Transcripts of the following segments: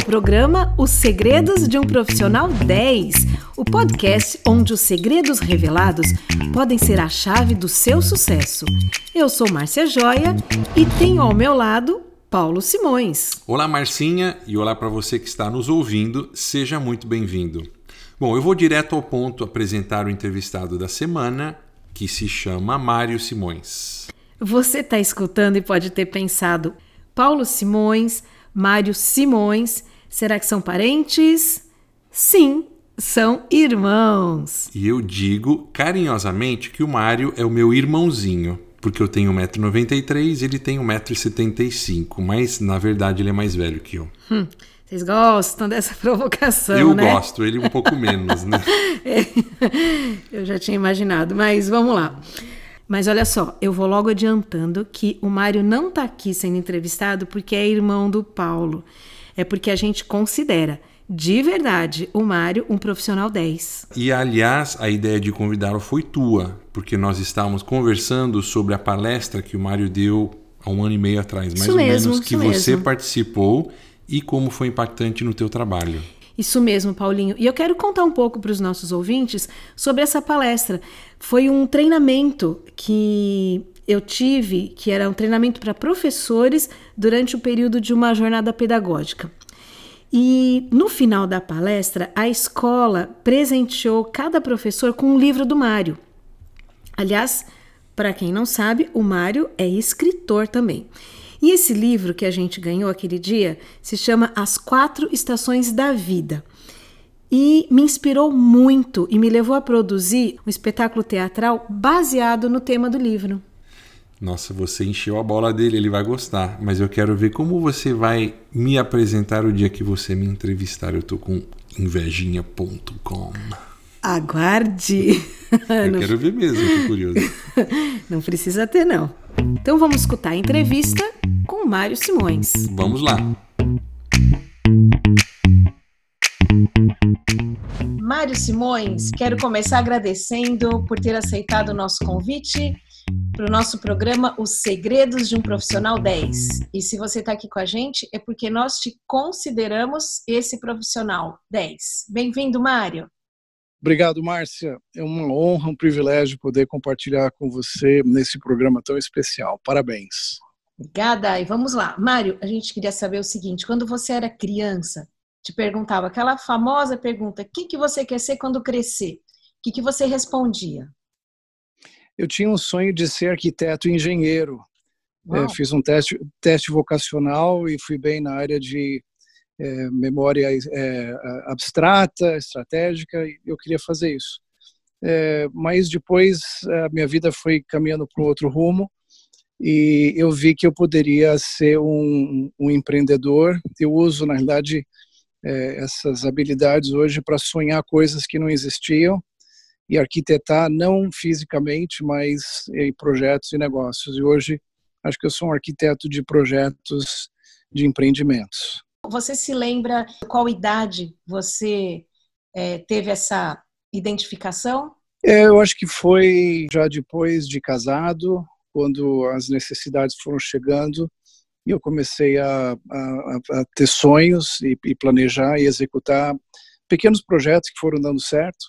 ao programa Os Segredos de um Profissional 10, o podcast onde os segredos revelados podem ser a chave do seu sucesso. Eu sou Márcia Joia e tenho ao meu lado Paulo Simões. Olá, Marcinha, e olá para você que está nos ouvindo, seja muito bem-vindo. Bom, eu vou direto ao ponto apresentar o entrevistado da semana, que se chama Mário Simões. Você está escutando e pode ter pensado, Paulo Simões, Mário Simões, será que são parentes? Sim, são irmãos. E eu digo carinhosamente que o Mário é o meu irmãozinho, porque eu tenho 1,93m e ele tem 1,75m, mas na verdade ele é mais velho que eu. Hum, vocês gostam dessa provocação, eu né? Eu gosto, ele um pouco menos, né? Eu já tinha imaginado, mas vamos lá. Mas olha só, eu vou logo adiantando que o Mário não está aqui sendo entrevistado porque é irmão do Paulo. É porque a gente considera, de verdade, o Mário um profissional 10. E aliás, a ideia de convidá-lo foi tua, porque nós estávamos conversando sobre a palestra que o Mário deu há um ano e meio atrás, mais isso ou mesmo, menos, que você mesmo. participou e como foi impactante no teu trabalho. Isso mesmo, Paulinho. E eu quero contar um pouco para os nossos ouvintes sobre essa palestra. Foi um treinamento que eu tive, que era um treinamento para professores durante o período de uma jornada pedagógica. E no final da palestra, a escola presenteou cada professor com um livro do Mário. Aliás, para quem não sabe, o Mário é escritor também. E esse livro que a gente ganhou aquele dia se chama As Quatro Estações da Vida. E me inspirou muito e me levou a produzir um espetáculo teatral baseado no tema do livro. Nossa, você encheu a bola dele, ele vai gostar. Mas eu quero ver como você vai me apresentar o dia que você me entrevistar. Eu tô com invejinha.com. Aguarde! Eu quero ver mesmo, tô curioso. Não precisa ter, não. Então vamos escutar a entrevista com Mário Simões. Vamos lá. Mário Simões, quero começar agradecendo por ter aceitado o nosso convite para o nosso programa Os Segredos de um Profissional 10. E se você está aqui com a gente, é porque nós te consideramos esse profissional 10. Bem-vindo, Mário. Obrigado, Márcia. É uma honra, um privilégio poder compartilhar com você nesse programa tão especial. Parabéns. Obrigada. E vamos lá. Mário, a gente queria saber o seguinte: quando você era criança, te perguntava aquela famosa pergunta: o que, que você quer ser quando crescer? O que, que você respondia? Eu tinha um sonho de ser arquiteto e engenheiro. É, fiz um teste, teste vocacional e fui bem na área de é, memória é, abstrata, estratégica, e eu queria fazer isso. É, mas depois a minha vida foi caminhando para outro rumo e eu vi que eu poderia ser um, um empreendedor. Eu uso, na realidade, é, essas habilidades hoje para sonhar coisas que não existiam e arquitetar não fisicamente, mas em projetos e negócios. E hoje acho que eu sou um arquiteto de projetos de empreendimentos. Você se lembra qual idade você é, teve essa identificação? É, eu acho que foi já depois de casado, quando as necessidades foram chegando e eu comecei a, a, a ter sonhos e, e, planejar e executar pequenos projetos que foram dando certo.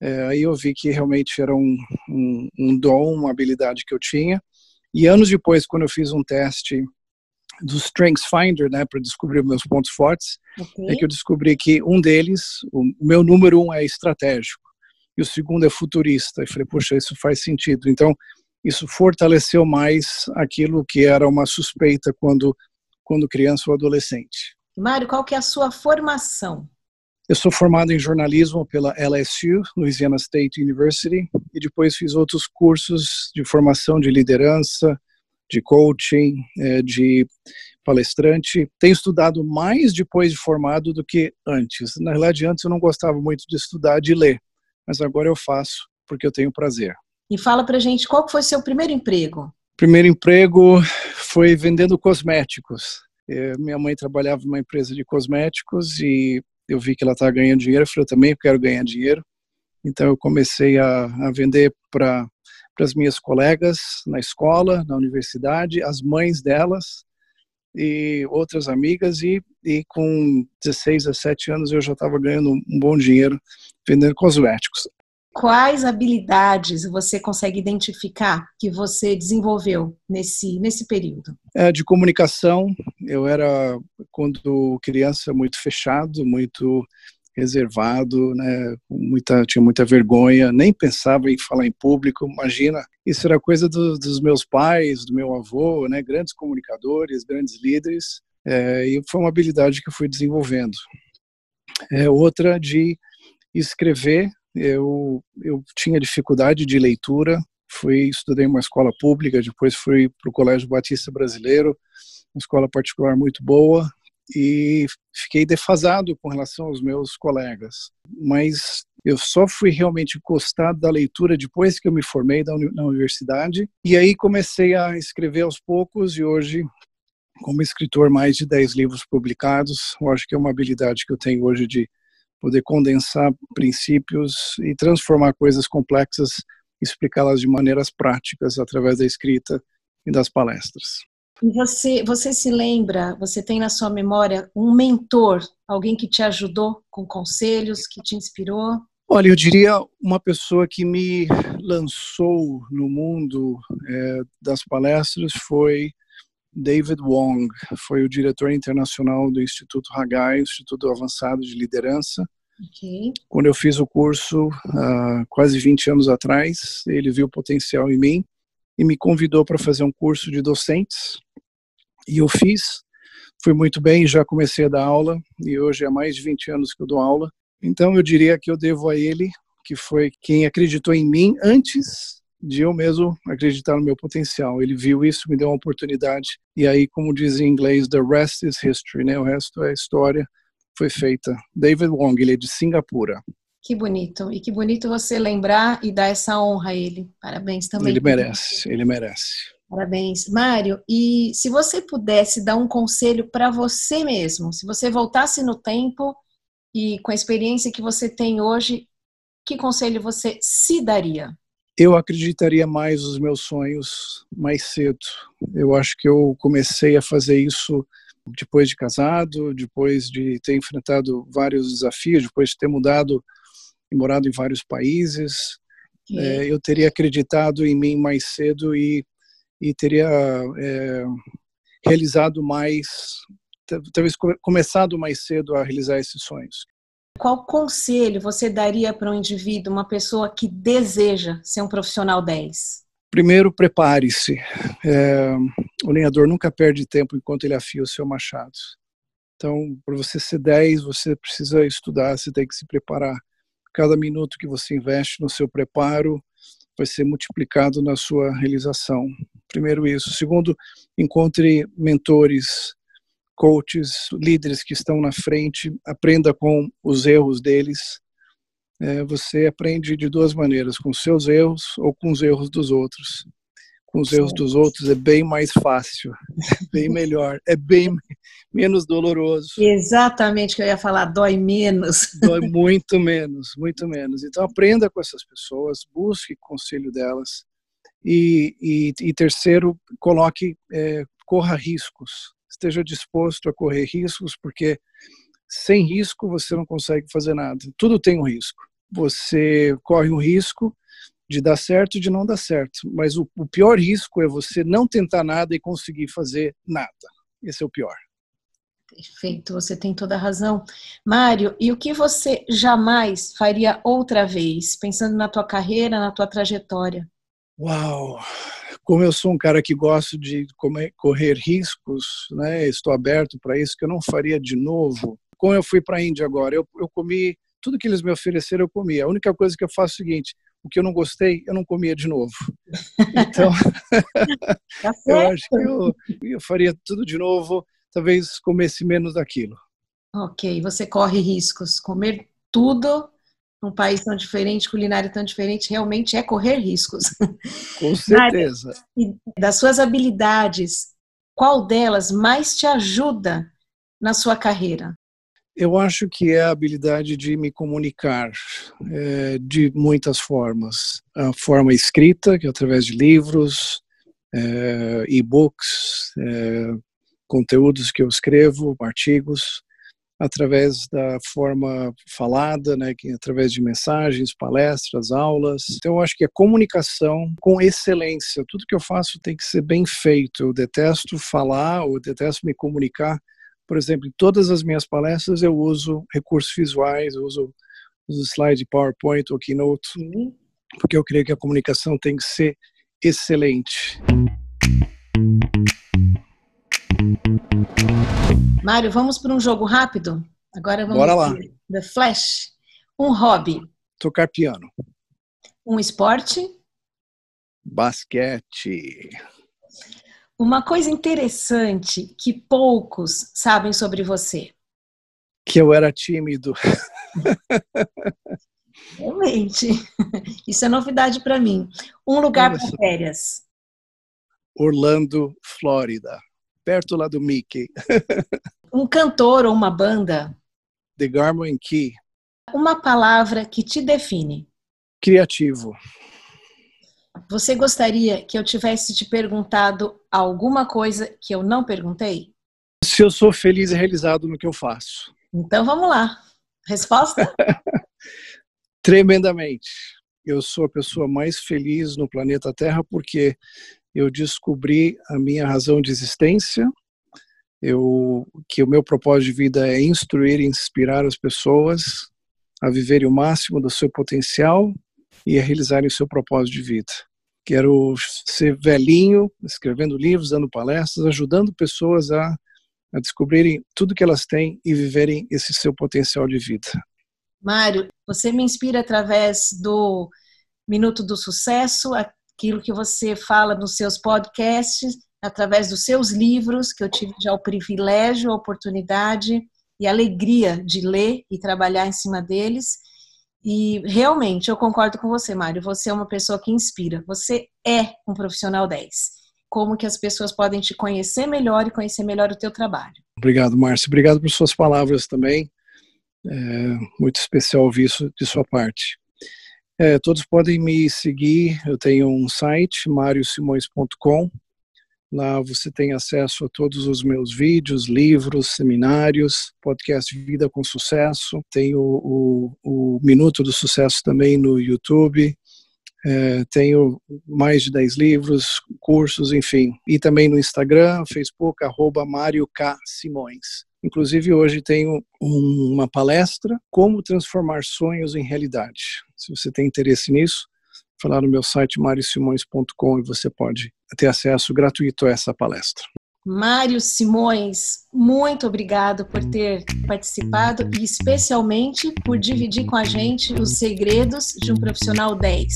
É, aí eu vi que realmente era um, um, um dom, uma habilidade que eu tinha. E anos depois, quando eu fiz um teste do Strengths Finder, né, para descobrir meus pontos fortes, okay. é que eu descobri que um deles, o meu número um é estratégico e o segundo é futurista. E falei, poxa, isso faz sentido. Então, isso fortaleceu mais aquilo que era uma suspeita quando quando criança ou adolescente. Mário, qual que é a sua formação? Eu sou formado em jornalismo pela LSU, Louisiana State University, e depois fiz outros cursos de formação de liderança, de coaching, de palestrante. Tenho estudado mais depois de formado do que antes. Na realidade, antes eu não gostava muito de estudar, de ler, mas agora eu faço porque eu tenho prazer. E fala pra gente qual foi seu primeiro emprego? Primeiro emprego foi vendendo cosméticos. Minha mãe trabalhava numa empresa de cosméticos e eu vi que ela estava ganhando dinheiro. Eu falei, eu também quero ganhar dinheiro. Então eu comecei a, a vender para as minhas colegas na escola, na universidade, as mães delas. e outras amigas e, e com 16, 17 anos eu já estava ganhando um bom dinheiro vendendo cosméticos. Quais habilidades você consegue identificar que você desenvolveu nesse, nesse período? É, de comunicação, eu era, quando criança, muito fechado, muito reservado, né, muita, tinha muita vergonha, nem pensava em falar em público, imagina, isso era coisa do, dos meus pais, do meu avô, né, grandes comunicadores, grandes líderes, é, e foi uma habilidade que eu fui desenvolvendo. É, outra de escrever, eu, eu tinha dificuldade de leitura, fui estudei uma escola pública, depois fui para o Colégio Batista Brasileiro, uma escola particular muito boa, e fiquei defasado com relação aos meus colegas. Mas eu só fui realmente encostado da leitura depois que eu me formei na universidade. E aí comecei a escrever aos poucos e hoje, como escritor, mais de 10 livros publicados. Eu acho que é uma habilidade que eu tenho hoje de poder condensar princípios e transformar coisas complexas, explicá-las de maneiras práticas através da escrita e das palestras. E você, você se lembra, você tem na sua memória um mentor, alguém que te ajudou com conselhos, que te inspirou? Olha, eu diria uma pessoa que me lançou no mundo é, das palestras foi David Wong, foi o diretor internacional do Instituto Hagai, Instituto Avançado de Liderança. Okay. Quando eu fiz o curso, há quase 20 anos atrás, ele viu potencial em mim e me convidou para fazer um curso de docentes e eu fiz, fui muito bem, já comecei a dar aula e hoje há mais de 20 anos que eu dou aula. Então eu diria que eu devo a ele, que foi quem acreditou em mim antes de eu mesmo acreditar no meu potencial. Ele viu isso, me deu uma oportunidade e aí, como diz em inglês, the rest is history, né? O resto é história. Foi feita. David Wong, ele é de Singapura. Que bonito. E que bonito você lembrar e dar essa honra a ele. Parabéns também. Ele merece, ele merece. Parabéns, Mário. E se você pudesse dar um conselho para você mesmo, se você voltasse no tempo e com a experiência que você tem hoje, que conselho você se daria? Eu acreditaria mais nos meus sonhos mais cedo. Eu acho que eu comecei a fazer isso depois de casado, depois de ter enfrentado vários desafios, depois de ter mudado e morado em vários países. É, eu teria acreditado em mim mais cedo e e teria é, realizado mais, talvez começado mais cedo a realizar esses sonhos. Qual conselho você daria para um indivíduo, uma pessoa que deseja ser um profissional 10? Primeiro, prepare-se. É, o lenhador nunca perde tempo enquanto ele afia o seu machado. Então, para você ser 10, você precisa estudar, você tem que se preparar. Cada minuto que você investe no seu preparo vai ser multiplicado na sua realização. Primeiro isso. Segundo, encontre mentores, coaches, líderes que estão na frente, aprenda com os erros deles. É, você aprende de duas maneiras, com seus erros ou com os erros dos outros. Com os erros dos outros é bem mais fácil, é bem melhor, é bem menos doloroso. Exatamente o que eu ia falar, dói menos. Dói muito menos, muito menos. Então aprenda com essas pessoas, busque conselho delas, e, e, e terceiro, coloque, é, corra riscos, esteja disposto a correr riscos, porque sem risco você não consegue fazer nada. Tudo tem um risco. Você corre um risco de dar certo e de não dar certo, mas o, o pior risco é você não tentar nada e conseguir fazer nada. Esse é o pior. Perfeito, você tem toda a razão. Mário, e o que você jamais faria outra vez, pensando na tua carreira, na tua trajetória? Uau! Como eu sou um cara que gosto de correr riscos, né? Estou aberto para isso, que eu não faria de novo. Como eu fui para a Índia agora, eu, eu comi tudo que eles me ofereceram, eu comi. A única coisa que eu faço é o seguinte: o que eu não gostei, eu não comia de novo. Então, tá eu acho que eu, eu faria tudo de novo, talvez comesse menos daquilo. Ok, você corre riscos. Comer tudo num país tão diferente, culinária tão diferente, realmente é correr riscos. Com certeza. e das suas habilidades, qual delas mais te ajuda na sua carreira? Eu acho que é a habilidade de me comunicar é, de muitas formas. A forma escrita, que é através de livros, é, e-books, é, conteúdos que eu escrevo, artigos, através da forma falada, né, que, através de mensagens, palestras, aulas. Então, eu acho que a comunicação com excelência. Tudo que eu faço tem que ser bem feito. Eu detesto falar, ou detesto me comunicar. Por exemplo, em todas as minhas palestras eu uso recursos visuais, eu uso, uso slide PowerPoint ou Keynote, porque eu creio que a comunicação tem que ser excelente. Mário, vamos para um jogo rápido? Agora vamos Bora lá. The Flash. Um hobby. Tocar piano. Um esporte. Basquete. Uma coisa interessante que poucos sabem sobre você. Que eu era tímido. Realmente. Isso é novidade para mim. Um lugar para férias. Orlando, Flórida perto lá do Mickey. um cantor ou uma banda? The Garmin Key. Uma palavra que te define? Criativo. Você gostaria que eu tivesse te perguntado alguma coisa que eu não perguntei? Se eu sou feliz e realizado no que eu faço. Então vamos lá. Resposta? Tremendamente. Eu sou a pessoa mais feliz no planeta Terra porque eu descobri a minha razão de existência, eu, que o meu propósito de vida é instruir e inspirar as pessoas a viverem o máximo do seu potencial e a realizarem o seu propósito de vida. Quero ser velhinho, escrevendo livros, dando palestras, ajudando pessoas a, a descobrirem tudo que elas têm e viverem esse seu potencial de vida. Mário, você me inspira através do Minuto do Sucesso, aquilo que você fala nos seus podcasts, através dos seus livros, que eu tive já o privilégio, a oportunidade e a alegria de ler e trabalhar em cima deles. E realmente eu concordo com você, Mário. Você é uma pessoa que inspira. Você é um profissional 10. Como que as pessoas podem te conhecer melhor e conhecer melhor o teu trabalho? Obrigado, Márcio. Obrigado por suas palavras também. É muito especial ouvir isso de sua parte. É, todos podem me seguir, eu tenho um site, mariosimões.com. Lá você tem acesso a todos os meus vídeos, livros, seminários, podcast Vida com Sucesso. Tenho o, o Minuto do Sucesso também no YouTube. É, tenho mais de 10 livros, cursos, enfim. E também no Instagram, Facebook, arroba Mário K. Simões. Inclusive, hoje tenho um, uma palestra, Como Transformar Sonhos em Realidade. Se você tem interesse nisso, falar no meu site mariosimões.com e você pode ter acesso gratuito a essa palestra. Mário Simões, muito obrigado por ter participado e especialmente por dividir com a gente os segredos de um profissional 10.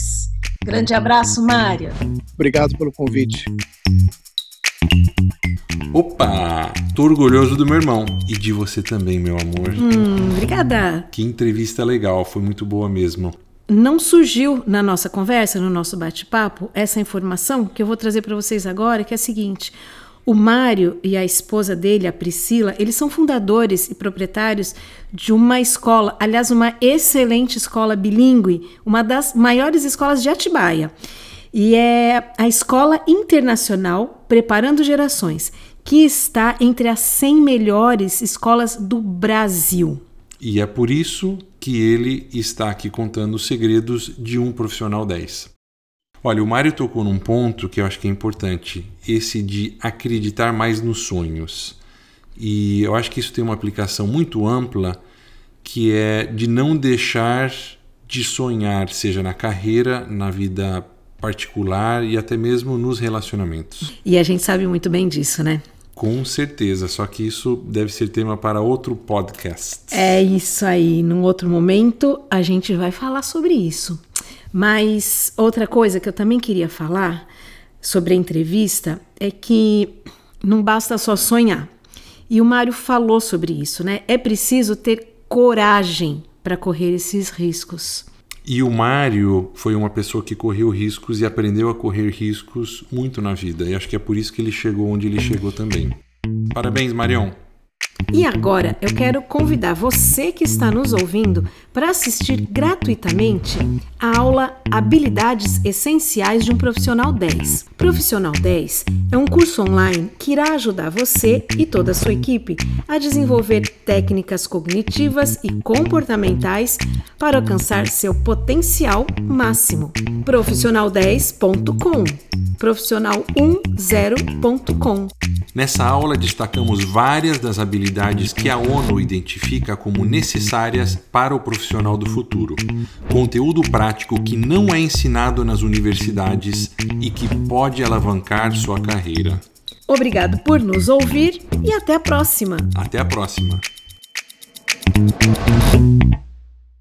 Grande abraço, Mário. Obrigado pelo convite. Opa! Tô orgulhoso do meu irmão e de você também, meu amor. Hum, obrigada. Que entrevista legal, foi muito boa mesmo. Não surgiu na nossa conversa, no nosso bate-papo, essa informação que eu vou trazer para vocês agora, que é a seguinte: o Mário e a esposa dele, a Priscila, eles são fundadores e proprietários de uma escola, aliás, uma excelente escola bilíngue, uma das maiores escolas de Atibaia. E é a Escola Internacional Preparando Gerações que está entre as 100 melhores escolas do Brasil. E é por isso que ele está aqui contando os segredos de um profissional 10. Olha, o Mário tocou num ponto que eu acho que é importante, esse de acreditar mais nos sonhos. E eu acho que isso tem uma aplicação muito ampla, que é de não deixar de sonhar, seja na carreira, na vida particular e até mesmo nos relacionamentos. E a gente sabe muito bem disso, né? Com certeza, só que isso deve ser tema para outro podcast. É isso aí. Num outro momento a gente vai falar sobre isso. Mas outra coisa que eu também queria falar sobre a entrevista é que não basta só sonhar. E o Mário falou sobre isso, né? É preciso ter coragem para correr esses riscos. E o Mário foi uma pessoa que correu riscos e aprendeu a correr riscos muito na vida. E acho que é por isso que ele chegou onde ele chegou também. Parabéns, Marião. E agora eu quero convidar você que está nos ouvindo para assistir gratuitamente a aula Habilidades Essenciais de um Profissional 10. Profissional 10 é um curso online que irá ajudar você e toda a sua equipe a desenvolver técnicas cognitivas e comportamentais para alcançar seu potencial máximo. Profissional10.com Profissional10.com Nessa aula destacamos várias das habilidades que a ONU identifica como necessárias para o profissional do futuro. Conteúdo prático que não é ensinado nas universidades e que pode alavancar sua carreira. Obrigado por nos ouvir e até a próxima. Até a próxima.